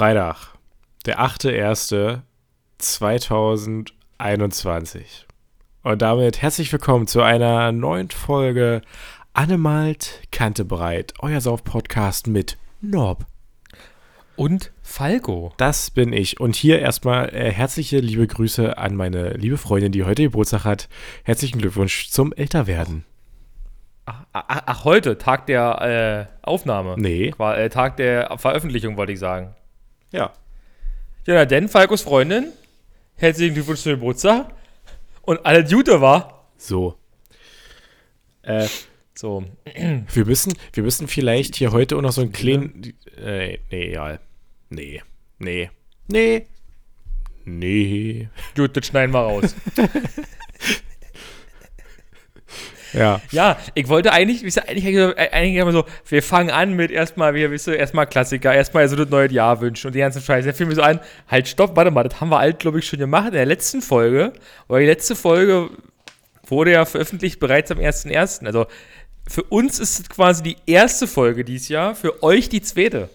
Freitag, der 8.1.2021. Und damit herzlich willkommen zu einer neuen Folge Annemalt Kante breit, euer Sauf-Podcast mit Norb. Und Falco. Das bin ich. Und hier erstmal äh, herzliche liebe Grüße an meine liebe Freundin, die heute Geburtstag hat. Herzlichen Glückwunsch zum Älterwerden. Ach, ach, ach heute, Tag der äh, Aufnahme. Nee. War, äh, Tag der Veröffentlichung, wollte ich sagen. Ja. Ja, denn, Falcos Freundin, herzlichen Glückwunsch zum Geburtstag. Und alle Gute war. So. Äh, So, wir müssen, wir müssen vielleicht hier heute auch noch so einen kleinen. Äh, nee, egal. Nee. Nee. Nee. Nee. gut, das schneiden wir raus. Ja. ja, ich wollte eigentlich, wisst ihr, eigentlich, eigentlich immer so, wir fangen an mit erstmal, wir wisst ihr, erstmal Klassiker, erstmal so das neue Jahr wünschen und die ganzen Scheiße. Da fiel mir so ein, halt, stopp, warte mal, das haben wir alt, glaube ich, schon gemacht in der letzten Folge. Aber die letzte Folge wurde ja veröffentlicht bereits am 1.1. Also für uns ist es quasi die erste Folge dieses Jahr, für euch die zweite.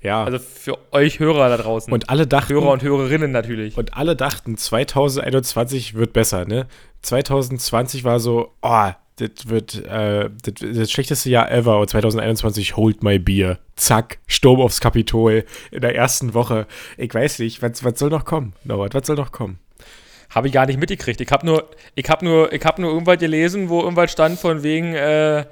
Ja. Also für euch Hörer da draußen. und alle dachten. Hörer und Hörerinnen natürlich. Und alle dachten, 2021 wird besser, ne? 2020 war so, oh, das wird äh, das, das schlechteste Jahr ever. Und 2021 hold my beer. Zack, Sturm aufs Kapitol in der ersten Woche. Ich weiß nicht, was, was soll noch kommen? Norbert, was soll noch kommen? Habe ich gar nicht mitgekriegt. Ich habe nur, ich habe nur, ich habe nur irgendwas gelesen, wo irgendwas stand von wegen, äh,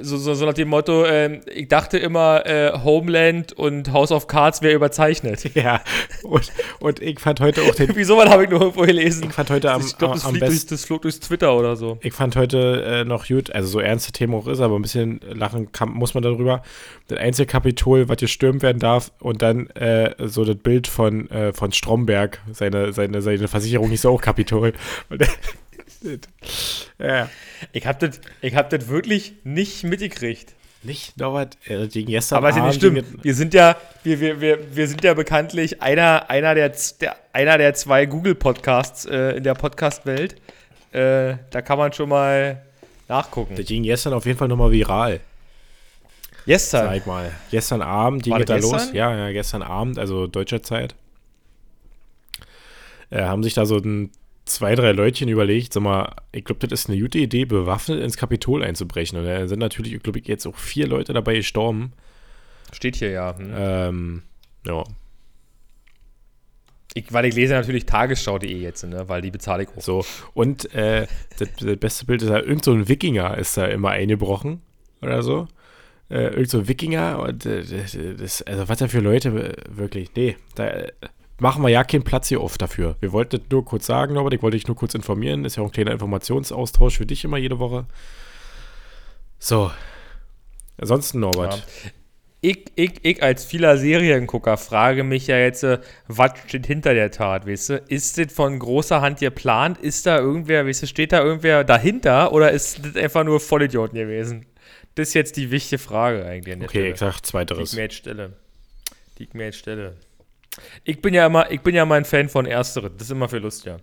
so, so, so nach dem Motto, äh, ich dachte immer, äh, Homeland und House of Cards wäre überzeichnet. Ja, und, und ich fand heute auch den. Wieso was habe ich nur irgendwo gelesen? Ich fand heute am, ich glaube, das, am durch, besten. das flog durchs Twitter oder so. Ich fand heute äh, noch gut, also so ernste Thema auch ist, aber ein bisschen lachen kann, muss man darüber. Das einzige Kapitol, was gestürmt werden darf, und dann äh, so das Bild von, äh, von Stromberg, seine, seine, seine Versicherung hieß auch Kapitol. Und, ja. Ich habe das, ich hab das wirklich nicht mitgekriegt. Nicht, Norbert, äh, gegen gestern Aber es ist ja nicht stimmt. Wir sind ja, wir, wir, wir, wir sind ja bekanntlich einer, einer, der, der, einer der zwei Google-Podcasts äh, in der Podcast-Welt. Äh, da kann man schon mal nachgucken. Das ging gestern auf jeden Fall nochmal viral, Gestern. sag mal. Gestern Abend ging War da los. Ja, ja, gestern Abend, also deutscher Zeit. Äh, haben sich da so ein, zwei, drei Leutchen überlegt, sag mal, ich glaube, das ist eine gute Idee, bewaffnet ins Kapitol einzubrechen. Und da sind natürlich, ich glaube, jetzt auch vier Leute dabei gestorben. Steht hier ja. Hm. Ähm, ja, Ich, weil ich lese natürlich tagesschau.de jetzt, ne? weil die bezahle ich auch. so. Und äh, das, das beste Bild ist ja, irgend so ein Wikinger ist da immer eingebrochen oder so. Äh, irgend so ein Wikinger und äh, das, also was da für Leute äh, wirklich, nee, da machen wir ja keinen Platz hier auf dafür. Wir wollten das nur kurz sagen, aber ich wollte dich nur kurz informieren. Ist ja auch ein kleiner Informationsaustausch für dich immer jede Woche. So. Ansonsten, Norbert. Ja. Ich, ich, ich als vieler Seriengucker frage mich ja jetzt, äh, was steht hinter der Tat, weißt du? Ist das von großer Hand geplant? Ist da irgendwer, weißt du, steht da irgendwer dahinter oder ist das einfach nur Vollidioten gewesen? Das ist jetzt die wichtige Frage eigentlich Okay, ich Stelle. sag die ich zweiteres. mir jetzt stelle. Die ich mir jetzt stelle. Ich bin ja immer, ich bin ja mal ein Fan von Ersteren. Das ist immer für Lust, ja.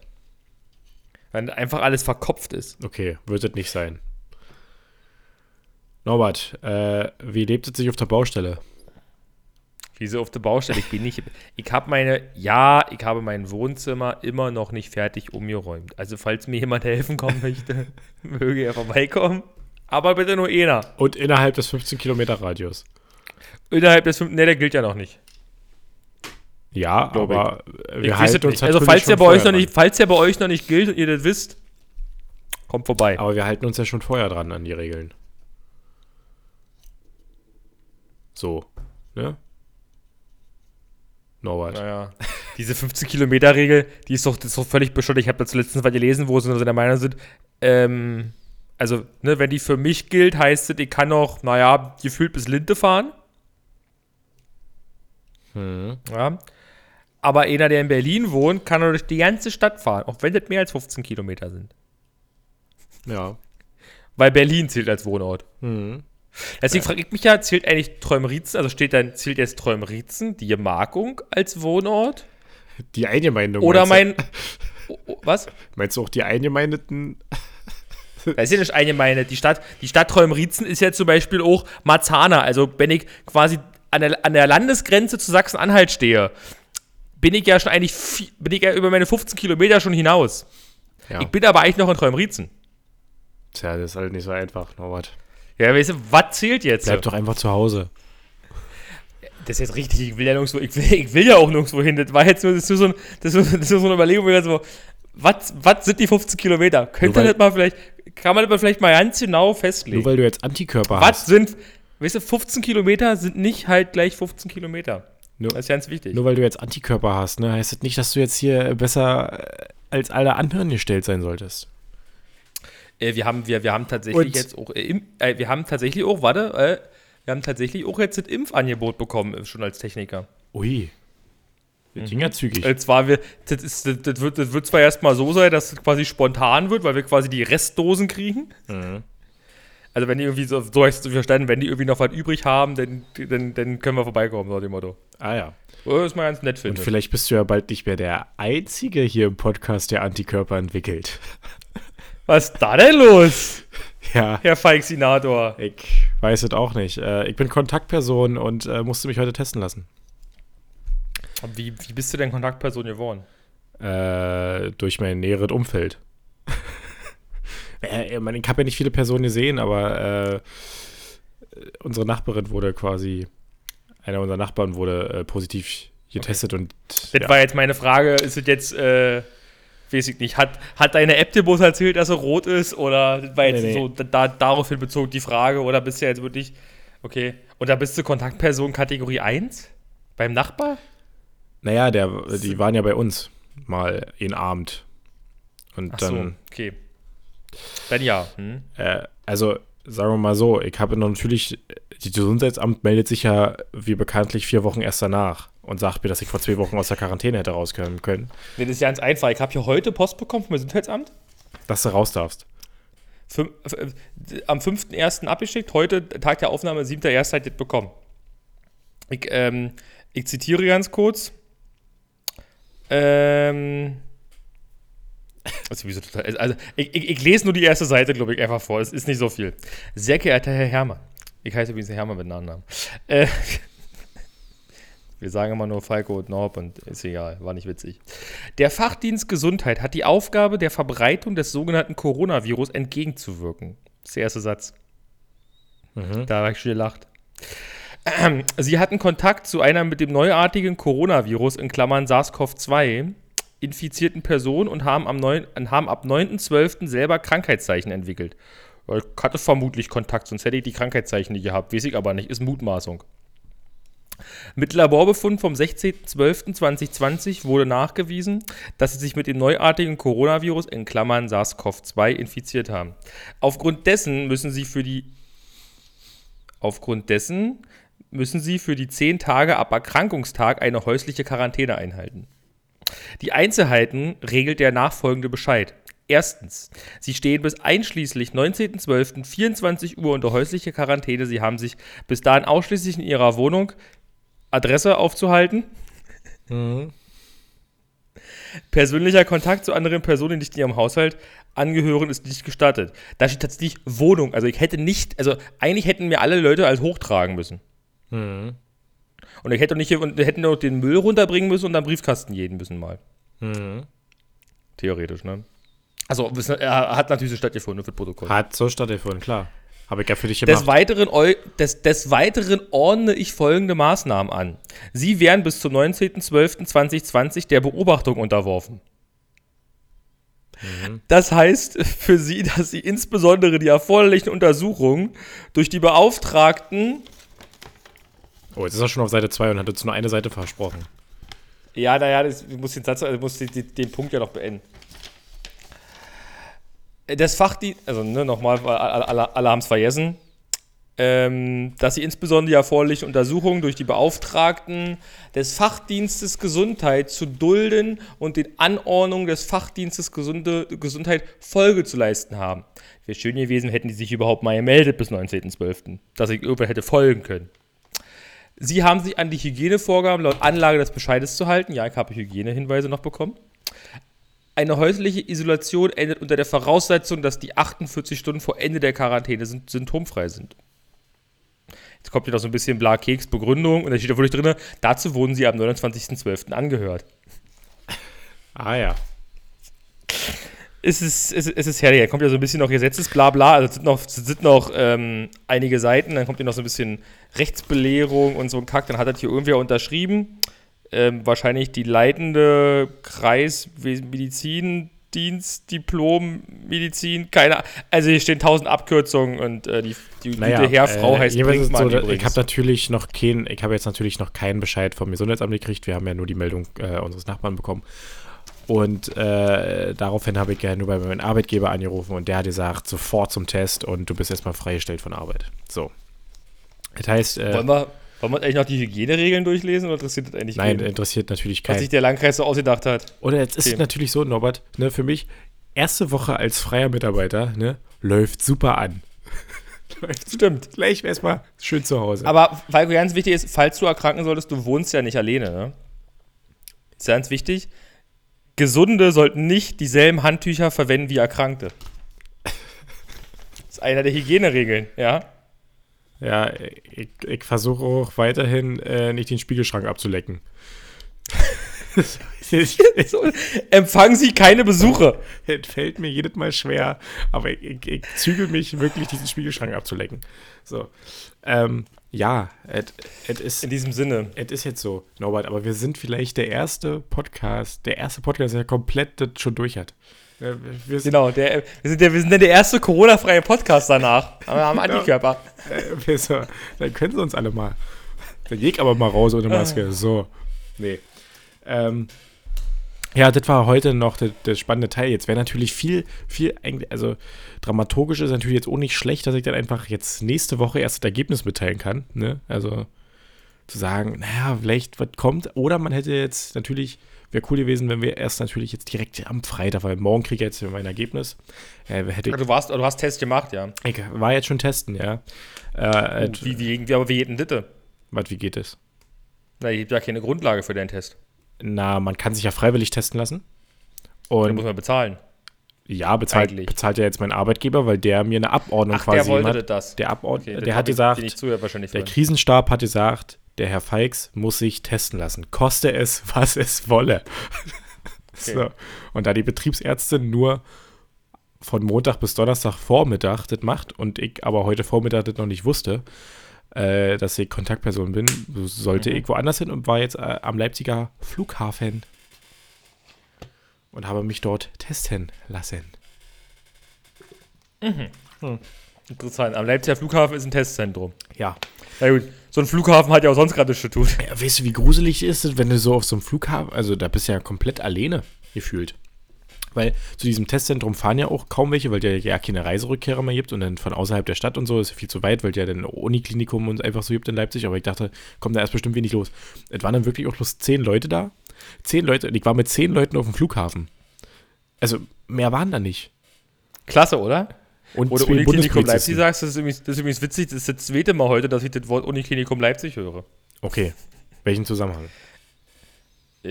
Wenn einfach alles verkopft ist. Okay, wird es nicht sein. Norbert, äh, wie lebt es sich auf der Baustelle? Wie so auf der Baustelle. Ich bin nicht. Ich habe meine. Ja, ich habe mein Wohnzimmer immer noch nicht fertig umgeräumt. Also, falls mir jemand helfen kommen möchte, möge er vorbeikommen. Aber bitte nur einer. Und innerhalb des 15 Kilometer Radius. Innerhalb des fünf. Ne, der gilt ja noch nicht. Ja, aber Ich wir weiß halten uns. Also, falls der, bei euch noch nicht, falls der bei euch noch nicht gilt und ihr das wisst, kommt vorbei. Aber wir halten uns ja schon vorher dran an die Regeln. So, ne? Norbert. Naja, diese 15-Kilometer-Regel, die ist doch, das ist doch völlig bescheuert. Ich habe dazu letztens was gelesen, wo sie der Meinung sind, ähm, also, ne, wenn die für mich gilt, heißt es, ich kann noch, naja, gefühlt bis Linte fahren. Hm. Ja. Aber einer, der in Berlin wohnt, kann durch die ganze Stadt fahren, auch wenn das mehr als 15 Kilometer sind. Ja. Weil Berlin zählt als Wohnort. Hm. Deswegen frage ich mich ja, zählt eigentlich Träumritzen, also steht dann, zählt jetzt Träumritzen, die Gemarkung als Wohnort? Die Eingemeindung. Oder mein. Oh, oh, was? Meinst du auch die Eingemeindeten? Das ist ja nicht eine meine. Die Stadt, die Stadt Träumritzen ist ja zum Beispiel auch Marzahner. Also wenn ich quasi an der, an der Landesgrenze zu Sachsen-Anhalt stehe, bin ich ja schon eigentlich, bin ich ja über meine 15 Kilometer schon hinaus. Ja. Ich bin aber eigentlich noch in Träumriezen. Tja, das ist halt nicht so einfach, Norbert. Ja, weißt du, was zählt jetzt? Bleib doch einfach zu Hause. Das ist jetzt richtig, ich will ja nirgendwo, ich will, ich will ja auch nirgendwo hin. Das war jetzt nur, das ist nur so, ein, das ist das ist so eine Überlegung, wie so, was, was sind die 15 Kilometer? Könnte das mal vielleicht, kann man das mal vielleicht mal ganz genau festlegen? Nur weil du jetzt Antikörper was hast. sind, weißt du, 15 Kilometer sind nicht halt gleich 15 Kilometer. Nur, Das ist ganz wichtig. nur weil du jetzt Antikörper hast, ne, heißt das nicht, dass du jetzt hier besser äh, als alle anderen gestellt sein solltest. Äh, wir, haben, wir, wir haben tatsächlich Und- jetzt auch, äh, im, äh, wir haben tatsächlich auch, warte, äh, wir haben tatsächlich auch jetzt das Impfangebot bekommen, äh, schon als Techniker. Ui. Das ging ja zügig. Und zwar, wir, das, ist, das, das, wird, das wird zwar erstmal so sein, dass es quasi spontan wird, weil wir quasi die Restdosen kriegen. Mhm. Also wenn die irgendwie so, so hast du verstanden, wenn die irgendwie noch was übrig haben, dann, dann, dann können wir vorbeikommen, so dem Motto. Ah ja. Das ist mal ganz nett, Und finde ich. vielleicht bist du ja bald nicht mehr der Einzige hier im Podcast, der Antikörper entwickelt. Was ist da denn los, Ja, Herr Feixinator? ich weiß es auch nicht. Äh, ich bin Kontaktperson und äh, musste mich heute testen lassen. Wie, wie bist du denn Kontaktperson geworden? Äh, durch mein näheres Umfeld. Äh, ich meine, ich habe ja nicht viele Personen gesehen, aber äh, unsere Nachbarin wurde quasi, einer unserer Nachbarn wurde äh, positiv getestet und Das ja. war jetzt meine Frage, ist es jetzt, äh, weiß ich nicht, hat, hat deine App dir bloß erzählt, dass er rot ist? Oder das war jetzt Nee, nee. so da, daraufhin bezogen die Frage? Oder bist du jetzt wirklich, okay, und da bist du Kontaktperson Kategorie 1? Beim Nachbar? naja, der, die waren ja bei uns mal in Abend. Und Ach dann, so, okay. Dann ja. Hm? äh, also sagen wir mal so, ich habe natürlich, die Gesundheitsamt meldet sich ja wie bekanntlich vier Wochen erst danach und sagt mir, dass ich vor zwei Wochen aus der Quarantäne hätte rauskommen können, Nee, das ist ganz einfach. Ich habe hier heute Post bekommen vom Gesundheitsamt. dass du raus darfst. Äh, am 5.1. abgeschickt, heute, Tag der Aufnahme, 7.1. hat das bekommen. Ich, ähm, ich zitiere ganz kurz. Ähm. Also, ich, ich, ich lese nur die erste Seite, glaube ich, einfach vor. Es ist nicht so viel. Sehr geehrter Herr Herrmann. Ich heiße übrigens Herr Herrmann mit Nachnamen. Äh, wir sagen immer nur Falco und Norb und ist egal, war nicht witzig. Der Fachdienst Gesundheit hat die Aufgabe, der Verbreitung des sogenannten Coronavirus entgegenzuwirken. Das ist der erste Satz. Da habe ich schon gelacht. Sie hatten Kontakt zu einer mit dem neuartigen Coronavirus in Klammern SARS-CoV-2 infizierten Person und haben, am 9, und haben ab 9.12. selber Krankheitszeichen entwickelt. Ich hatte vermutlich Kontakt, sonst hätte ich die Krankheitszeichen nicht gehabt. Weiß ich aber nicht, ist Mutmaßung. Mit Laborbefund vom 16.12.2020 wurde nachgewiesen, dass sie sich mit dem neuartigen Coronavirus in Klammern SARS-CoV-2 infiziert haben. Aufgrund dessen müssen sie für die Aufgrund dessen müssen sie für die 10 Tage ab Erkrankungstag eine häusliche Quarantäne einhalten. Die Einzelheiten regelt der nachfolgende Bescheid. Erstens, Sie stehen bis einschließlich 19.12. 24 Uhr unter häuslicher Quarantäne. Sie haben sich bis dahin ausschließlich in Ihrer Wohnung Adresse aufzuhalten. Persönlicher Kontakt zu anderen Personen, die nicht in ihrem Haushalt angehören, ist nicht gestattet. Da steht tatsächlich Wohnung. Also ich hätte nicht, also eigentlich hätten mir alle Leute als hochtragen müssen. Mhm. Und ich hätte nicht und hätten auch den Müll runterbringen müssen und dann Briefkasten jeden müssen mal. Mhm. Theoretisch, ne? Also er hat natürlich so stattgefunden für das Protokoll. Hat so stattgefunden, klar. Habe ich ja für dich Des gemacht. Weiteren, eu- des, des Weiteren ordne ich folgende Maßnahmen an. Sie werden bis zum 19.12.2020 der Beobachtung unterworfen. Das heißt für Sie, dass Sie insbesondere die erforderlichen Untersuchungen durch die Beauftragten. Oh, jetzt ist er schon auf Seite 2 und hat jetzt nur eine Seite versprochen. Ja, naja, ich muss den Satz, ich muss den, den, Punkt ja noch beenden. Das Fachdienst, also ne, nochmal, alle, alle haben es vergessen, ähm, dass sie insbesondere die erforderlichen Untersuchungen durch die Beauftragten des Fachdienstes Gesundheit zu dulden und den Anordnungen des Fachdienstes Gesunde, Gesundheit Folge zu leisten haben. Wäre schön gewesen, hätten die sich überhaupt mal gemeldet bis 19.12., dass ich irgendwann hätte folgen können. Sie haben sich an die Hygienevorgaben laut Anlage des Bescheides zu halten. Ja, ich habe Hygienehinweise noch bekommen. Eine häusliche Isolation endet unter der Voraussetzung, dass die 48 Stunden vor Ende der Quarantäne symptomfrei sind. Jetzt kommt hier noch so ein bisschen bla Keks Begründung und da steht da wirklich drin, dazu wurden sie am 29.12. angehört. Ah ja. Es ist, es, es ist herrlich. Da kommt ja so ein bisschen noch Gesetzesblabla. Also es sind noch, es sind noch ähm, einige Seiten. Dann kommt hier noch so ein bisschen Rechtsbelehrung und so ein Kack. Dann hat das hier irgendwer unterschrieben. Ähm, wahrscheinlich die leitende Kreismedizindienst, Diplom, Medizin, keine Ahnung. Also hier stehen tausend Abkürzungen und äh, die, die Naja, gute Herrfrau äh, heißt Brinkmann so, ich habe natürlich noch keinen, ich habe jetzt natürlich noch keinen Bescheid vom Gesundheitsamt gekriegt. Wir haben ja nur die Meldung äh, unseres Nachbarn bekommen. Und äh, daraufhin habe ich ja nur bei meinem Arbeitgeber angerufen und der hat gesagt, sofort zum Test und du bist erstmal freigestellt von Arbeit. So. Das heißt, äh, wollen, wir, wollen wir eigentlich noch die Hygieneregeln durchlesen oder interessiert das eigentlich nein, keinen? interessiert natürlich was keinen. sich der Landkreis so ausgedacht hat? Oder jetzt ist es natürlich so, Norbert, ne, für mich, erste Woche als freier Mitarbeiter, ne, läuft super an. Stimmt. gleich erstmal schön zu Hause. Aber weil ganz wichtig ist, falls du erkranken solltest, du wohnst ja nicht alleine, ne? Ist ganz wichtig. Gesunde sollten nicht dieselben Handtücher verwenden wie Erkrankte. Das ist einer der Hygieneregeln, ja? ja, ich, ich versuche auch weiterhin äh, nicht den Spiegelschrank abzulecken. Es So, empfangen Sie keine Besuche. fällt mir jedes Mal schwer, aber ich, ich, ich zügel mich wirklich, diesen Spiegelschrank abzulecken. So. Ähm, ja, es ist. In diesem Sinne. Es ist jetzt so, Norbert, aber wir sind vielleicht der erste Podcast, der erste Podcast, der komplett das schon durch hat. Wir sind, Genau, der, wir, sind der, wir sind der erste Corona-freie Podcast danach. Aber haben Genau. Antikörper. äh, wir so, dann können sie uns alle mal. Dann geh ich aber mal raus ohne Maske. So. Nee. Ähm, ja, das war heute noch der, der spannende Teil. Jetzt wäre natürlich viel, viel, eigentlich, also dramaturgisch ist natürlich jetzt auch nicht schlecht, dass ich dann einfach jetzt nächste Woche erst das Ergebnis mitteilen kann. Ne? Also zu sagen, naja, vielleicht was kommt. Oder man hätte jetzt natürlich, wäre cool gewesen, wenn wir erst natürlich jetzt direkt am Freitag, weil morgen kriege ich jetzt mein Ergebnis. Äh, hätte ich, Du, warst, du hast Test gemacht, ja. ich war jetzt schon testen, ja. Äh, Oh, wie, wie, wie, aber wie geht denn das? was, wie geht es? Na, es gibt ja keine Grundlage für deinen Test. Na, man kann sich ja freiwillig testen lassen. Da Und muss man bezahlen. ja, bezahlt, eigentlich. bezahlt ja jetzt mein Arbeitgeber, weil der mir eine Abordnung Ach, quasi der wollte hat. das. Der, Abord Okay, der hat ich gesagt, zuhört wahrscheinlich der. Krisenstab hat gesagt, der Herr Feix muss sich testen lassen. Koste es, was es wolle. so. Und da die Betriebsärztin nur von Montag bis Donnerstag Vormittag das macht und ich aber heute Vormittag das noch nicht wusste, äh, dass ich Kontaktperson bin, sollte Mhm. ich woanders hin und war jetzt äh, am Leipziger Flughafen und habe mich dort testen lassen. Interessant. Am Leipziger Flughafen ist ein Testzentrum. Ja. Na gut, so ein Flughafen hat ja auch sonst gerade nichts zu tun. ja. Weißt du, wie gruselig ist es, wenn du so auf so einem Flughafen, also da bist du ja komplett alleine gefühlt. Weil zu diesem Testzentrum fahren ja auch kaum welche, weil es ja keine Reiserückkehrer mehr gibt und dann von außerhalb der Stadt und so ist ja viel zu weit, weil ja dann Uniklinikum und einfach so gibt in Leipzig. Aber ich dachte, kommt da erst bestimmt wenig los. Es waren dann wirklich auch bloß zehn Leute da. Zehn Leute, und ich war mit zehn Leuten auf dem Flughafen. Also mehr waren da nicht. Klasse, oder? Und Oder Uniklinikum Leipzig sagst, das ist, übrigens, das ist übrigens witzig, das ist das zweite Mal heute, dass ich das Wort Uniklinikum Leipzig höre. Okay. Welchen Zusammenhang?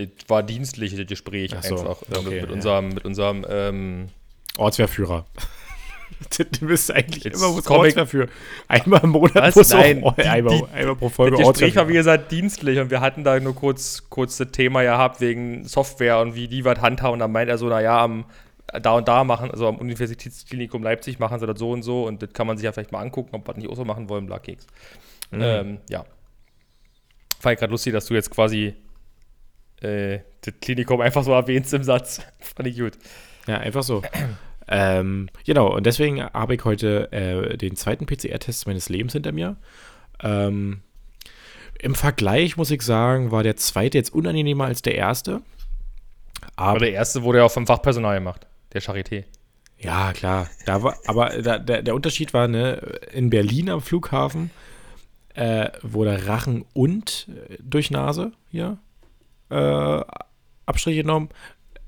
Es war dienstlich, das Gespräch so, einfach äh, okay, mit, mit ja. unserem, mit unserem ähm, Ortswehrführer. Du bist eigentlich Jetzt immer ich- Ortswehrführer. Einmal im Monat Was? muss auch Nein, die- einmal, die- einmal pro Folge Das Gespräch war, wie gesagt, dienstlich und wir hatten da nur kurz, kurz das Thema gehabt wegen Software und wie die was handhaben. Und dann meint er so, naja, am, da und da machen, also am Universitätsklinikum Leipzig machen sie das so und so und das kann man sich ja vielleicht mal angucken, ob wir das nicht auch so machen wollen, Blackkeks. Mhm. Ähm, ja. Fand ich gerade lustig, dass du jetzt quasi äh, das Klinikum einfach so erwähnst im Satz. Fand ich gut. Ja, einfach so. ähm, genau, und deswegen habe ich heute äh, den zweiten PCR-Test meines Lebens hinter mir. Ähm, Im Vergleich muss ich sagen, war der zweite jetzt unangenehmer als der erste. Aber Aber der erste wurde ja auch vom Fachpersonal gemacht, der Charité. ja, klar. Da war, aber da, der, der Unterschied war, ne, in Berlin am Flughafen äh, wurde Rachen und äh, durch Nase hier äh, Abstriche genommen.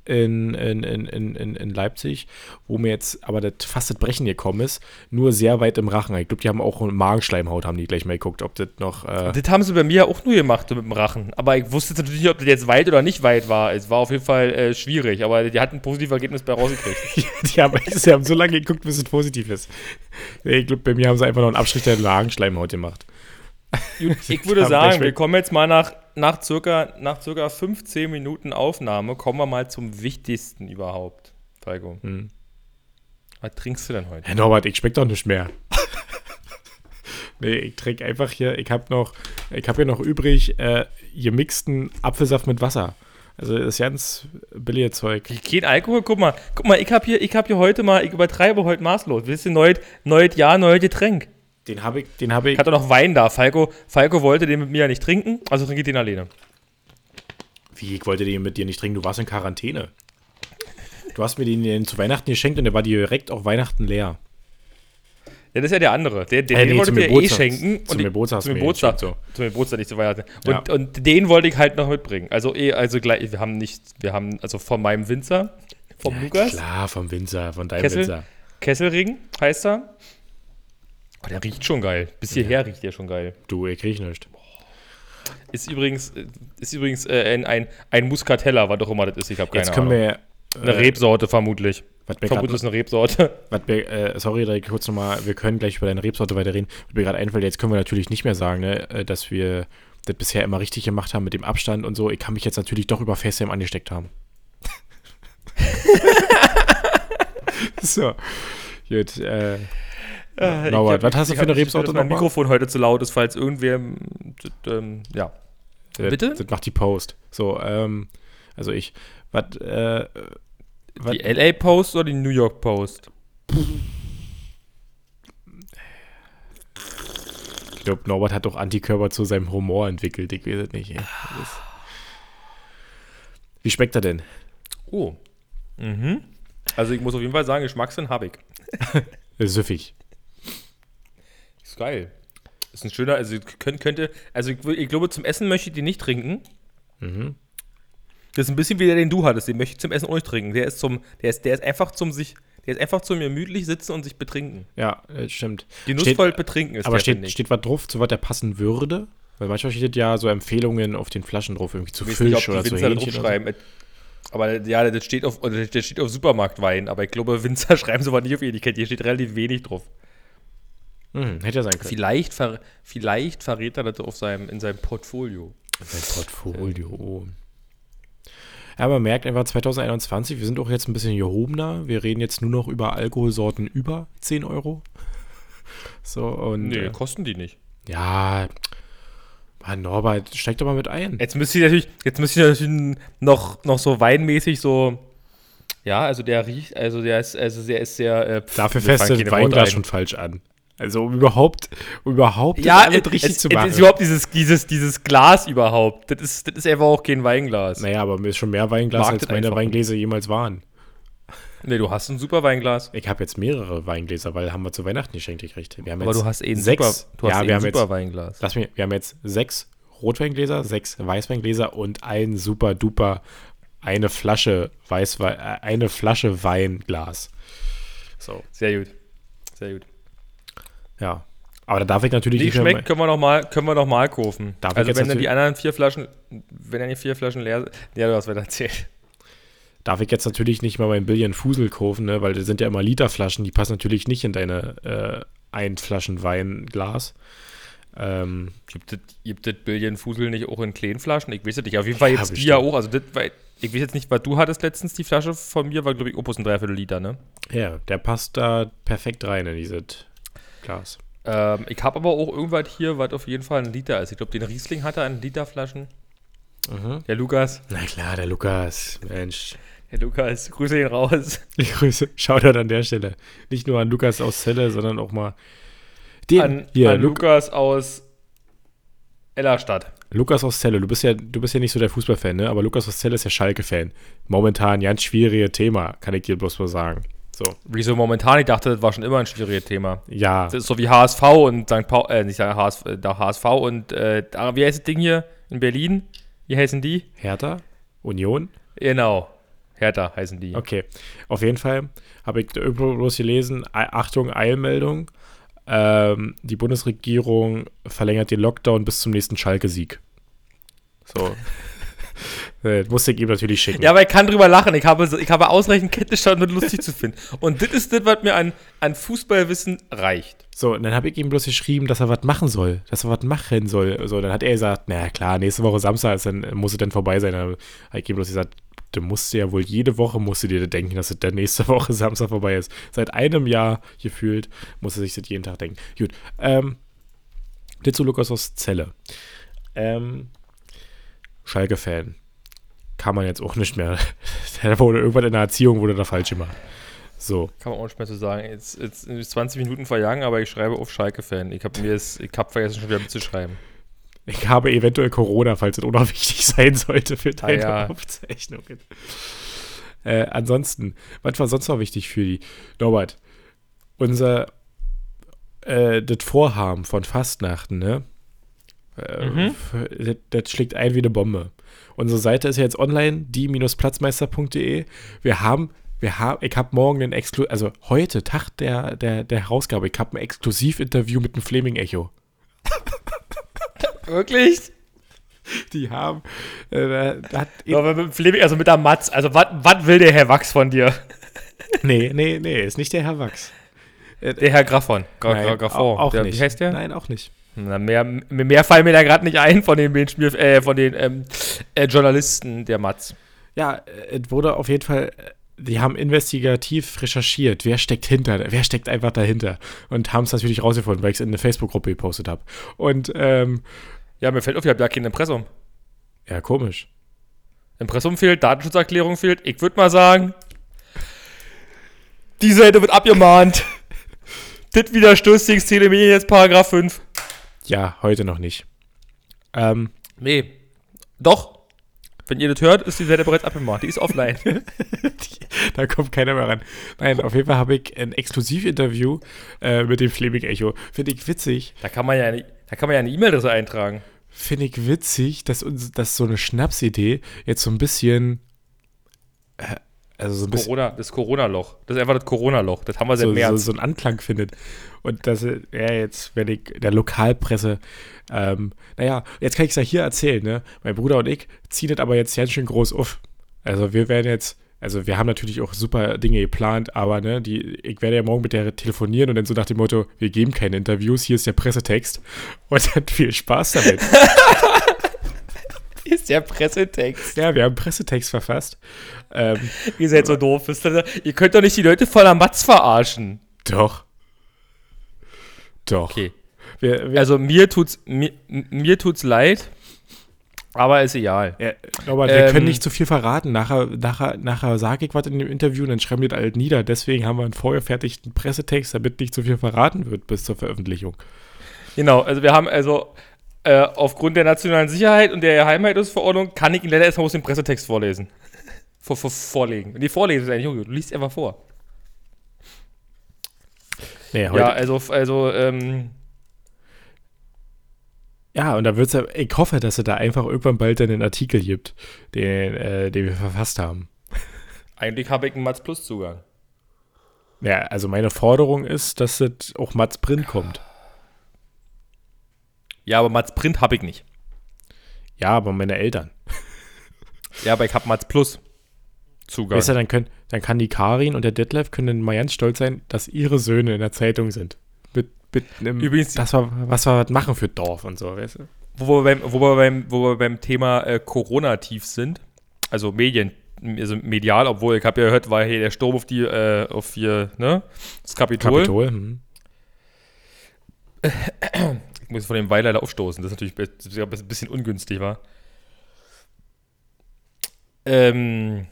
In, in, in, in, in Leipzig, wo mir jetzt aber das, fast das Brechen gekommen ist, nur sehr weit im Rachen. Ich glaube, die haben auch eine Magenschleimhaut, haben die gleich mal geguckt, ob das noch. Äh, Das haben sie bei mir auch nur gemacht mit dem Rachen. Aber ich wusste natürlich nicht, ob das jetzt weit oder nicht weit war. Es war auf jeden Fall äh, schwierig, aber die hatten ein positives Ergebnis bei rausgekriegt. die, haben, die haben so lange geguckt, bis es positiv ist. Ich glaube, bei mir haben sie einfach noch einen Abstrich der Magenschleimhaut gemacht. Ich würde sagen, wir kommen jetzt mal nach, nach, circa, nach circa 15 Minuten Aufnahme, kommen wir mal zum Wichtigsten überhaupt, Falco. Hm. Was trinkst du denn heute? Herr Norbert, ich schmeck doch nicht mehr. nee, ich trinke einfach hier, ich habe noch, ich habe hier noch übrig äh, gemixten Apfelsaft mit Wasser. Also das ist ganz billige Zeug. Kein Alkohol, guck mal, guck mal, ich habe hier, hab hier heute mal, ich übertreibe heute maßlos. Wisst ihr, neues, neues Jahr, neues Getränk. Den habe ich, den habe ich. Ich hatte noch Wein da. Falco, Falco wollte den mit mir ja nicht trinken, also trinke ich den alleine. Wie, ich wollte den mit dir nicht trinken, du warst in Quarantäne. Du hast mir den zu Weihnachten geschenkt und der war direkt auf Weihnachten leer. Ja, das ist ja der andere. Der, den, äh, nee, den wollte ich mir eh schenken. Zum Geburtstag. Zum Geburtstag. So. Zum Geburtstag nicht zu Weihnachten. Und, ja. und den wollte ich halt noch mitbringen. Also eh, also gleich, wir haben nicht, wir haben, also von meinem Winzer, vom ja, Lukas. Klar, vom Winzer, von deinem Kessel, Winzer. Kesselring heißt er. Oh, der riecht schon geil. Bis hierher ja. riecht der schon geil. Du, ich riech nicht. Ist übrigens, ist übrigens äh, ein, ein, ein Muscatella, was doch immer das ist. Ich habe keine Jetzt können Ahnung. Wir, eine äh, Rebsorte vermutlich. Vermutlich ist eine Rebsorte. Was mir, äh, sorry, da kurz nochmal, wir können gleich über deine Rebsorte weiterreden. Was mir gerade einfällt, jetzt können wir natürlich nicht mehr sagen, ne, äh, dass wir das bisher immer richtig gemacht haben mit dem Abstand und so. Ich kann mich jetzt natürlich doch über FaceTime angesteckt haben. so. Gut, äh. Äh, Norbert, was hast du für eine Rebsorte nochmal? Mein Mikrofon heute zu laut ist, falls irgendwer. Ähm, ja. Bitte? Das macht die Post. So, ähm, also ich. Was, äh, die LA Post oder die New York Post? Ich glaube, Norbert hat doch Antikörper zu seinem Humor entwickelt. Ich weiß es nicht. Wie schmeckt er denn? Oh. Mhm. Also ich muss auf jeden Fall sagen, Geschmackssinn habe ich. Süffig. Ist geil. Ist ein schöner, also könnt, könnte, also ich, ich, glaube, zum Essen möchte ich die nicht trinken. Mhm. Das ist ein bisschen wie der, den du hattest, den möchte ich zum Essen auch nicht trinken. Der ist zum, der ist, der ist einfach zum sich, der ist einfach zum gemütlich sitzen und sich betrinken. Ja, das stimmt. Genussvoll steht, betrinken ist Aber der, steht, steht was drauf, zu was der passen würde? Weil manchmal steht ja so Empfehlungen auf den Flaschen drauf, irgendwie zu Fisch nicht, oder zu Hähnchen oder so. Aber ja, das steht auf, das steht auf Supermarktwein, aber ich glaube, Winzer schreiben sowas nicht auf Etikett, hier steht relativ wenig drauf. Hm, hätte ja sein können. Vielleicht, ver, vielleicht verrät er das auf seinem, in seinem Portfolio. Sein Portfolio. Ja, man merkt einfach 2021, wir sind auch jetzt ein bisschen gehobener. Wir reden jetzt nur noch über Alkoholsorten über 10 Euro. So, und. Nee, äh, kosten die nicht. Ja. Mann, Norbert, steig doch mal mit ein. Jetzt müsste ich natürlich, jetzt müsste ich natürlich noch, noch so weinmäßig so. Ja, also der riecht, also der ist, also der ist sehr. Äh, Dafür fässt du Weinglas schon falsch an. Also um überhaupt, um überhaupt ja, alles es, richtig es, zu machen. Es ist überhaupt dieses, dieses, dieses Glas überhaupt. Das ist, das ist einfach auch kein Weinglas. Naja, aber mir ist schon mehr Weinglas, Mag als meine Weingläser jemals waren. Nee, du hast ein super Weinglas. Ich habe jetzt mehrere Weingläser, weil haben wir zu Weihnachten geschenkt gekriegt. Wir haben aber jetzt du hast eh ein sechs, super, du ja, hast wir haben super jetzt, Weinglas. Lass mich, wir haben jetzt sechs Rotweingläser, sechs Weißweingläser und ein super duper eine Flasche Weißwein, äh, eine Flasche Weinglas. So. Sehr gut. Sehr gut. Ja. Aber da darf ich natürlich nicht. schmeckt, können wir noch mal, können wir noch mal kaufen. Darf also wenn dann die anderen vier Flaschen, wenn dann die vier Flaschen leer sind, ja, du hast wieder erzählt. Darf ich jetzt natürlich nicht mal mein Billion Fusel kaufen, ne? weil das sind ja immer Literflaschen, die passen natürlich nicht in deine äh, ein Flaschen Weinglas. Ähm, gibt das Billion Fusel nicht auch in kleinen Flaschen? Ich weiß es nicht. Auf jeden Fall jetzt die ja auch. Also das, weil, ich weiß jetzt nicht, was du hattest letztens, die Flasche von mir war, glaube ich, Opus ein Dreiviertel Liter, ne? Ja, der passt da perfekt rein in dieses Glas. Ähm, ich habe aber auch irgendwas hier, was auf jeden Fall ein Liter ist. Ich glaube, den Riesling hat er in Literflaschen. Mhm. Der Lukas. Na klar, der Lukas. Mensch. Der Lukas, grüße ihn raus. Ich grüße, Shoutout an der Stelle. Nicht nur an Lukas aus Celle, sondern auch mal den, an, hier, an Lu Lukas aus Ellerstadt. Lukas aus Celle, du bist ja, du bist ja nicht so der Fußballfan, ne? Aber Lukas aus Celle ist ja Schalke-Fan. Momentan ein ganz schwieriges Thema, kann ich dir bloß mal sagen. So. Wieso momentan? Ich dachte, das war schon immer ein schwieriges Thema. Ja. Das ist so wie HSV und St. Paul, äh, nicht HSV, der HSV und, äh, wie heißt das Ding hier in Berlin? Wie heißen die? Hertha? Union? Genau. Hertha heißen die. Okay. Auf jeden Fall habe ich irgendwo bloß gelesen, Achtung, Eilmeldung. Ähm, die Bundesregierung verlängert den Lockdown bis zum nächsten Schalke-Sieg. So. Äh, musste ich ihm natürlich schicken. Ja, aber ich kann drüber lachen. Ich habe, ich habe ausreichend Kenntnisstand, um das lustig zu finden. Und das ist das, was mir an, an Fußballwissen reicht. So, und dann habe ich ihm bloß geschrieben, dass er was machen soll, dass er was machen soll. So, dann hat er gesagt, na klar, nächste Woche Samstag ist dann, muss es dann vorbei sein. Dann habe ich ihm bloß gesagt, du musst ja wohl jede Woche musst du dir denken, dass es dann nächste Woche Samstag vorbei ist. Seit einem Jahr gefühlt muss er sich das jeden Tag denken. Gut, ähm, das zu Lukas aus Zelle. Ähm, Schalke-Fan. Kann man jetzt auch nicht mehr. Der wurde irgendwann in der Erziehung wurde da falsch gemacht. So. Kann man auch nicht mehr so sagen. Jetzt, jetzt sind 20 Minuten verjagen, aber ich schreibe auf Schalke-Fan. Ich habe mir es, ich habe vergessen, schon wieder mitzuschreiben. Ich habe eventuell Corona, falls es unwichtig sein sollte für deine Ah, ja. Aufzeichnungen. Äh, ansonsten, was war sonst noch wichtig für die? Norbert, unser äh, das Vorhaben von Fastnachten, ne? Äh, Mhm. das, das schlägt ein wie eine Bombe. Unsere Seite ist ja jetzt online, die-platzmeister.de. Wir haben, wir haben, ich habe morgen ein Exklu also heute, Tag der, der, der Herausgabe, ich habe ein Exklusivinterview mit dem Fleming Echo. Wirklich? Die haben, äh, hat Ja, aber mit Fleming, also mit der Matz. Also, was will der Herr Wachs von dir? Nee, nee, nee, ist nicht der Herr Wachs. Der Herr Graffon. Gra Nein, Gra Graffon. Auch, auch der, nicht. Wie heißt der? Nein, auch nicht. Na, mehr, mehr fallen mir da gerade nicht ein von den, äh, von den ähm, äh, Journalisten der Matz. Ja, äh, es wurde auf jeden Fall, äh, die haben investigativ recherchiert, wer steckt hinter, wer steckt einfach dahinter. Und haben es natürlich rausgefunden, weil ich es in eine Facebook-Gruppe gepostet habe. Und, ähm, Ja, mir fällt auf, ihr habt ja kein Impressum. ja, komisch. Impressum fehlt, Datenschutzerklärung fehlt. Ich würde mal sagen, die Seite wird abgemahnt. das widerstößt gegen das Telemediengesetz Paragraph 5. Ja, heute noch nicht. Ähm, Nee. Doch. Wenn ihr das hört, ist die Seite bereits abgemahnt. Die ist offline. da kommt keiner mehr ran. Nein, auf jeden Fall habe ich ein Exklusivinterview äh, mit dem Fleming Echo. Finde ich witzig. da kann man ja eine, da kann man ja eine E-Mail-Adresse eintragen. Finde ich witzig, dass uns, dass so eine Schnapsidee jetzt so ein bisschen, äh, also so ein bisschen Corona, das Corona-Loch. Das ist einfach das Corona-Loch. Das haben wir seit so, so, März. so einen Anklang findet. Und dass er ja, jetzt, wenn ich der Lokalpresse, ähm, naja, jetzt kann ich es ja hier erzählen, ne? Mein Bruder und ich ziehen das aber jetzt ganz schön groß auf. Also wir werden jetzt, also wir haben natürlich auch super Dinge geplant, aber ne, die, ich werde ja morgen mit der telefonieren und dann so nach dem Motto, wir geben keine Interviews, hier ist der Pressetext. Und dann viel Spaß damit. ist der Pressetext. ja, wir haben einen Pressetext verfasst. Ähm, Ihr seid so doof. Ihr? Könnt doch nicht die Leute voller Matz verarschen. doch. Doch. Okay. Wir, wir, Also mir tut's, mir, mir tut's leid, aber ist egal. Ja, aber wir Ähm, können nicht zu viel verraten. Nachher, nachher, nachher sage ich was in dem Interview und dann schreiben wir das halt nieder. Deswegen haben wir einen vorgefertigten Pressetext, damit nicht zu viel verraten wird bis zur Veröffentlichung. Genau, also wir haben also äh, aufgrund der nationalen Sicherheit und der Geheimhaltungsverordnung kann ich Ihnen leider erstmal aus dem Pressetext vorlesen. Vor, vor, vorlegen. Die vorlesen ist eigentlich gut. Du liest einfach vor. Nee, heute, Ja, also, also ähm, ja, und da wird's ja, ich hoffe, dass es da einfach irgendwann bald dann einen Artikel gibt, den, äh, den wir verfasst haben. eigentlich habe ich einen Matz Plus Zugang. Ja, also meine Forderung ist, dass es auch Mats Print kommt. Ja, aber Matz Print habe ich nicht. Ja, aber meine Eltern. Ja, aber ich habe Matz Plus Zugang. Weißt du, dann, können, dann kann die Karin und der Detlef können mal ganz stolz sein, dass ihre Söhne in der Zeitung sind. Mit, mit einem, Übrigens- das war, was wir was machen für Dorf und so, weißt du? Wo wir beim, wo wir beim, wo wir beim Thema äh, Corona-Tief sind, also Medien, also medial, obwohl ich habe ja gehört, war hier der Sturm auf die, äh, auf hier, ne, das Kapitol. Kapitol. Hm. Ich muss von dem Weil leider aufstoßen, das ist natürlich ein bisschen ungünstig, war. Ähm.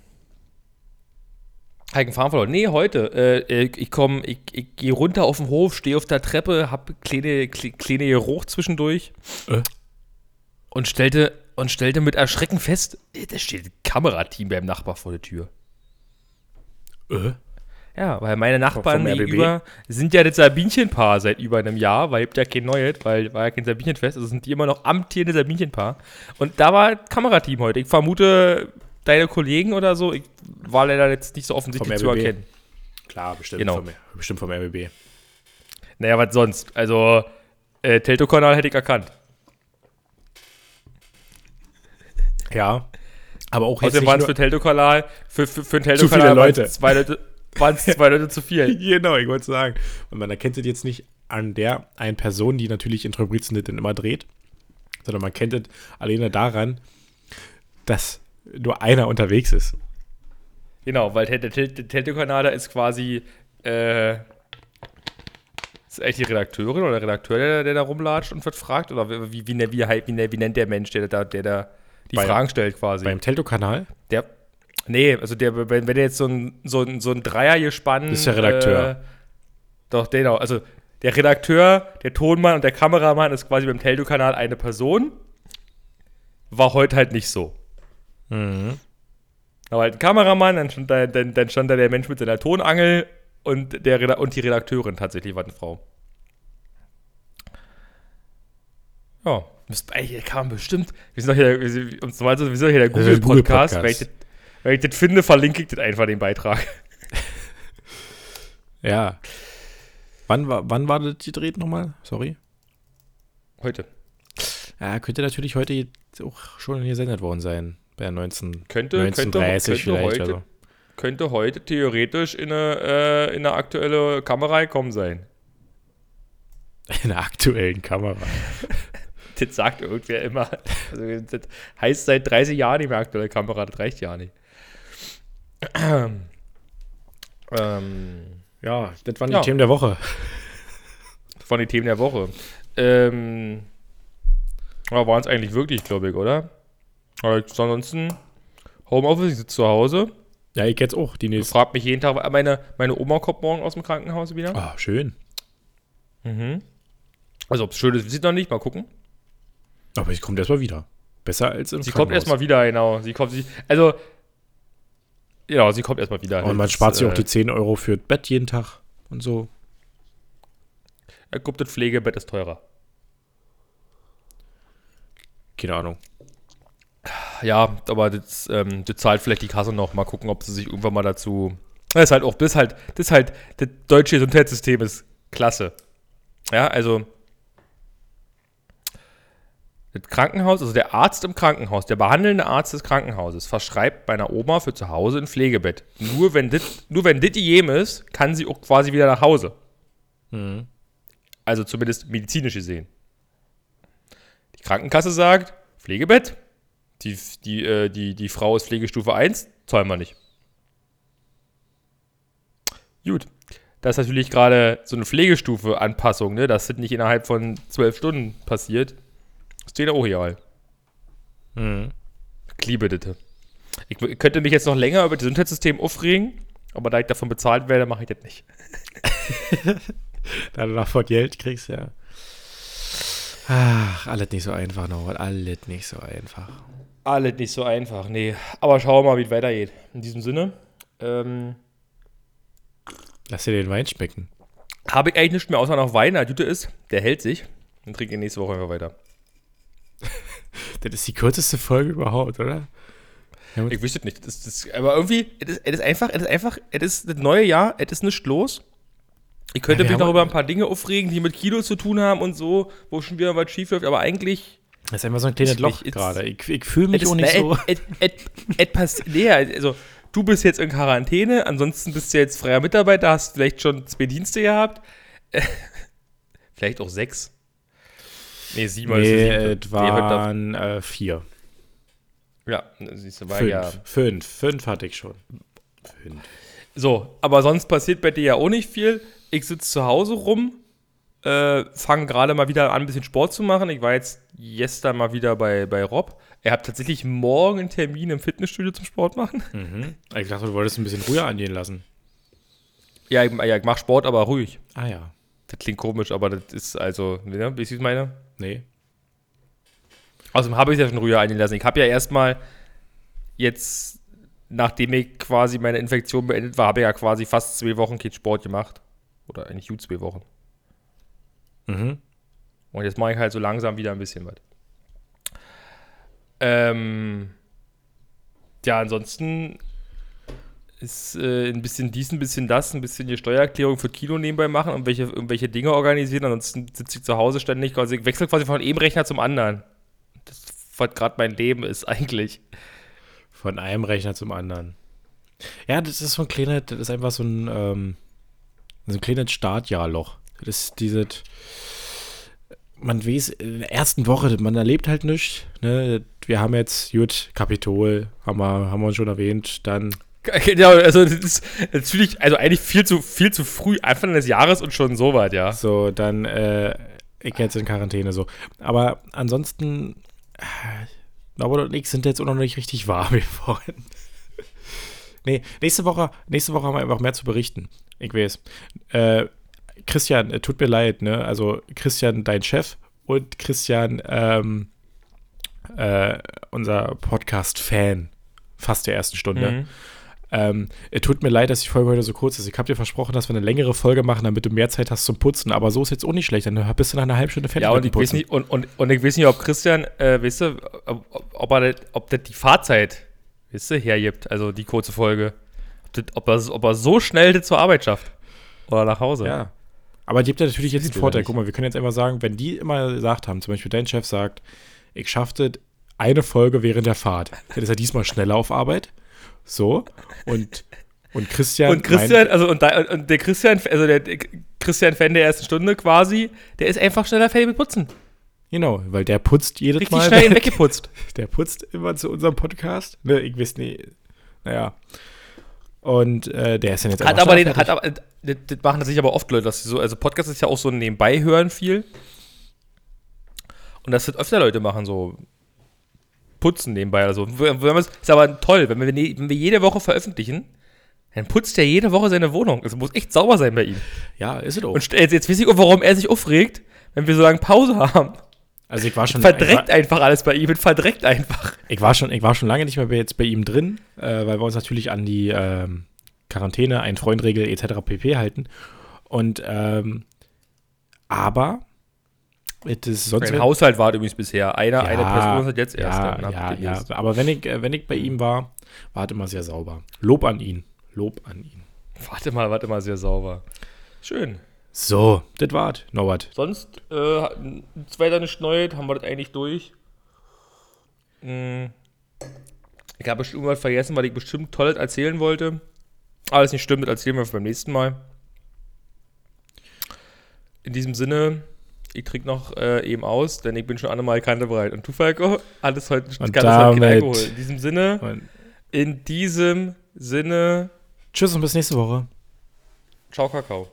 Heiken Farm verloren. Nee, heute. Äh, ich ich komme, ich, ich gehe runter auf den Hof, stehe auf der Treppe, hab kleine, kle- kleine Geruch zwischendurch Äh? und stellte, und stellte mit Erschrecken fest, äh, da steht ein Kamerateam beim Nachbar vor der Tür. Äh? Ja, weil meine Nachbarn gegenüber sind ja das Sabinchenpaar seit über einem Jahr, weil gibt ja kein Neues, weil war ja kein Sabinchenfest, also sind die immer noch amtierende Sabinchenpaar. Und da war Kamerateam heute. Ich vermute, deine Kollegen oder so, ich war leider jetzt nicht so offensichtlich zu erkennen. Klar, bestimmt, Genau. vom, bestimmt vom RBB. Naja, was sonst? Also, äh, Telto-Kanal hätte ich erkannt. Ja. Aber auch jetzt Außerdem waren es für Telto-Kanal, für, für, für Zu viele Telto-Kanal Leute. zwei Leute, waren es zwei Leute zu viel. Genau, ich wollte sagen. Und man erkennt es jetzt nicht an der einen Person, die natürlich in Trobrizen das dann immer dreht, sondern man kennt es alleine daran, dass nur einer unterwegs ist. Genau, weil der, der, der Telto-Kanal da ist quasi, äh, ist eigentlich die Redakteurin oder der Redakteur, der, der da rumlatscht und wird fragt? Oder wie, wie, wie, wie, wie, wie nennt der Mensch, der da, der da die Bei- Fragen stellt quasi? Beim Telto-Kanal Der, nee, also der, wenn, wenn der jetzt so ein, so ein, so ein Dreier gespannt. Ist der Redakteur. Äh, doch, genau. Also der Redakteur, der Tonmann und der Kameramann ist quasi beim Teldo-Kanal eine Person. War heute halt nicht so. Mhm. Aber halt ein Kameramann, dann stand, da, dann, dann stand da der Mensch mit seiner Tonangel und, der, und die Redakteurin tatsächlich war eine Frau. Ja, müsst, ey, kann man bestimmt. Wir sind doch hier, wir sind, wir sind doch hier der Google-Podcast. Google-Podcast. Wenn, ich das- finde, verlinke ich das einfach den Beitrag. Ja. Wann war, wann war das gedreht nochmal? Sorry. Heute. Ja, könnte natürlich heute auch schon gesendet worden sein. Bei 19, Könnte, 1930 könnte, vielleicht. könnte, also. könnte heute theoretisch in eine, äh, in eine aktuelle Kamera gekommen sein. In der aktuellen Kamera. Das sagt irgendwer immer. Also, das heißt seit 30 Jahren nicht mehr aktuelle Kamera, das reicht ja nicht. ähm, Ja, das waren Ja. die Themen der Woche. das waren die Themen der Woche. Ähm, waren es eigentlich wirklich, glaube ich, oder? Aber ansonsten, Homeoffice, ich sitze zu Hause. Ja, ich jetzt auch die nächste. frage mich jeden Tag, meine, meine Oma kommt morgen aus dem Krankenhaus wieder. Ah, schön. Mhm. Also, ob es schön ist, ich noch nicht. Mal gucken. Aber sie kommt erstmal wieder. Besser als im Sie kommt erstmal wieder, genau. Sie kommt, sie, also, ja, sie kommt erstmal wieder. Und man Das, spart sich äh, auch die 10 Euro für das Bett jeden Tag und so. Er guckt, das Pflegebett ist teurer. Keine Ahnung. Ja, aber das, ähm, das zahlt vielleicht die Kasse noch. Mal gucken, ob sie sich irgendwann mal dazu. Das ist halt auch, das ist halt, das ist halt, das deutsche Gesundheitssystem ist klasse. Ja, also. Das Krankenhaus, also der Arzt im Krankenhaus, der behandelnde Arzt des Krankenhauses, verschreibt meiner Oma für zu Hause ein Pflegebett. Nur wenn das, nur wenn das gegeben ist, kann sie auch quasi wieder nach Hause. Mhm. Also zumindest medizinisch gesehen. Die Krankenkasse sagt, Pflegebett, die, die, äh, die, die Frau ist Pflegestufe 1, zahlen wir nicht. Gut. Das ist natürlich gerade so eine Pflegestufe-Anpassung, ne? Das sind nicht innerhalb von zwölf Stunden passiert. Das steht auch hier. Mhm. Ich liebe das. Ich w- könnte mich jetzt noch länger über das Gesundheitssystem aufregen, aber da ich davon bezahlt werde, mache ich das nicht. Da du davon Geld kriegst, ja. Ach, alles nicht so einfach, Norbert. Alles nicht so einfach. Alles nicht so einfach, nee. Aber schauen wir mal, wie es weitergeht. In diesem Sinne, ähm, Lass dir den Wein schmecken. habe ich eigentlich nichts mehr außer noch Wein. Der Jute ist, der hält sich. Dann trinke ich nächste Woche einfach weiter. Das ist die kürzeste Folge überhaupt, oder? Ich wüsste es nicht. Das, das, aber irgendwie, es ist, einfach, es ist einfach, es ist das neue Jahr, es ist nicht los. Ich könnte Ja, mich noch über ein paar Dinge aufregen, die mit Kilo zu tun haben und so, wo schon wieder was schief läuft, aber eigentlich. Das ist einfach so ein kleines Loch gerade. Ich, ich fühle mich auch nicht na, so. Et, et, et, et pass, nee, also, du bist jetzt in Quarantäne, ansonsten bist du jetzt freier Mitarbeiter, hast vielleicht schon zwei Dienste gehabt. vielleicht auch sechs. Nee, sieben oder Nee, sieben. darf- waren äh, vier. Ja, siehst du, war Fünf. ja. Fünf. Fünf hatte ich schon. Fünf. So, aber sonst passiert bei dir ja auch nicht viel. Ich sitze zu Hause rum, äh, fange gerade mal wieder an, ein bisschen Sport zu machen. Ich war jetzt gestern mal wieder bei, bei Rob. Er hat tatsächlich morgen einen Termin im Fitnessstudio zum Sport machen. Mhm. Ich dachte, du wolltest ein bisschen ruhiger angehen lassen. Ja, ich, ja, ich mache Sport, aber ruhig. Ah ja. Das klingt komisch, aber das ist also, ne, wie ich es meine. Nee. Außerdem habe ich es ja schon ruhiger angehen lassen. Ich habe ja erstmal jetzt, nachdem ich quasi meine Infektion beendet war, habe ich ja quasi fast zwei Wochen keinen Sport gemacht. Oder eigentlich gut zwei Wochen. Mhm. Und jetzt mache ich halt so langsam wieder ein bisschen was. Ähm, ja, ansonsten ist äh, ein bisschen dies, ein bisschen das, ein bisschen die Steuererklärung für Kilo nebenbei machen und welche, irgendwelche Dinge organisieren. Ansonsten sitze ich zu Hause ständig, ich wechsle quasi von einem Rechner zum anderen. Das, was gerade mein Leben ist eigentlich. Von einem Rechner zum anderen. Ja, das ist so ein kleines, das ist einfach so ein, ähm, so ein kleines Startjahrloch. Das ist dieses, man weiß, in der ersten Woche, man erlebt halt nichts. Ne? Wir haben jetzt, gut, Kapitol, haben wir, haben wir schon erwähnt, dann Ja, also das ist natürlich, also eigentlich viel zu, viel zu früh, Anfang des Jahres und schon so weit, ja. So, dann, äh, ich jetzt in Quarantäne so. Aber ansonsten, äh, Norbert und ich sind jetzt auch noch nicht richtig warm geworden. nee, nächste Woche, nächste Woche haben wir einfach mehr zu berichten. Ich weiß. Äh, Christian, äh, tut mir leid, ne? Also Christian, dein Chef und Christian, ähm, äh, unser Podcast-Fan, fast der ersten Stunde. Mhm. Ähm, es tut mir leid, dass die Folge heute so kurz ist. Ich habe dir versprochen, dass wir eine längere Folge machen, damit du mehr Zeit hast zum Putzen. Aber so ist jetzt auch nicht schlecht. Dann bist du nach einer halben Stunde fertig Ja, und mit ich, weiß nicht, und, und, und ich weiß nicht, ob Christian, äh, weißt du, ob, ob, er, das- ob das die Fahrzeit, weißt du, hergibt, also die kurze Folge. Ob, das, ob, er, ob er so schnell das zur Arbeit schafft. Oder nach Hause. Ja. Aber die habt ja natürlich jetzt er Vorteil. Guck mal, wir können jetzt einfach sagen, wenn die immer gesagt haben, zum Beispiel dein Chef sagt, ich schaffte eine Folge während der Fahrt, dann ist er diesmal schneller auf Arbeit. So. Und, und Christian. Und Christian, also und, da, und der Christian, also der, der Christian-Fan der ersten Stunde quasi, der ist einfach schneller fertig mit Putzen. Genau, weil der putzt jedes Richtig Mal. schnell weggeputzt. Der putzt immer zu unserem Podcast. Ne, ich weiß nicht. Naja. Und äh, der ist dann jetzt Hat aber den, hat aber, das, das machen sich aber oft Leute, dass sie so, also Podcast ist ja auch so ein Nebenbei-Hören viel. Und das wird öfter Leute machen, so putzen nebenbei. Also, ist aber toll, wenn wir, wenn wir jede Woche veröffentlichen, dann putzt er jede Woche seine Wohnung. Es muss echt sauber sein bei ihm. Ja, ist es auch. Und jetzt, jetzt weiß ich auch, warum er sich aufregt, wenn wir so lange Pause haben. Also ich war schon. Verdreckt einfach alles bei ihm, verdreckt einfach. Ich war schon, ich war schon lange nicht mehr bei- jetzt bei ihm drin, äh, weil wir uns natürlich an die ähm, Quarantäne, Ein-Freund-Regel etc. pp. halten. Und ähm, aber sonst Mein Haushalt war übrigens bisher. Einer, eine Ja, Person hat jetzt erst. ja, habt ja, ja, nächste. aber wenn ich, äh, wenn ich bei ihm war, war es immer sehr sauber. Lob an ihn. Lob an ihn. Warte mal, warte mal, sehr sauber. Schön. So, das war's, Norbert. Sonst, äh, ist weiter nicht neu, haben wir das eigentlich durch. Hm. Ich habe bestimmt irgendwas vergessen, weil ich bestimmt Tolles erzählen wollte. Das nicht stimmt, das erzählen wir beim nächsten Mal. In diesem Sinne, ich trinke noch äh, eben aus, denn ich bin schon einmal kantebereit. Und du, Falco, alles heute Und heute damit- Alkohol. In diesem Sinne, in diesem Sinne, tschüss und bis nächste Woche. ciao, Kakao.